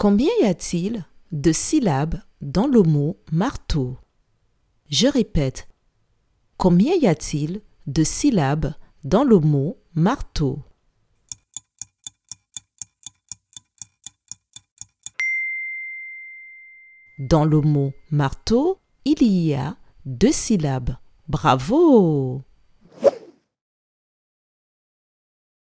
Combien y a-t-il de syllabes dans le mot marteau? Je répète. Combien y a-t-il de syllabes dans le mot marteau? Dans le mot marteau, il y a deux syllabes. Bravo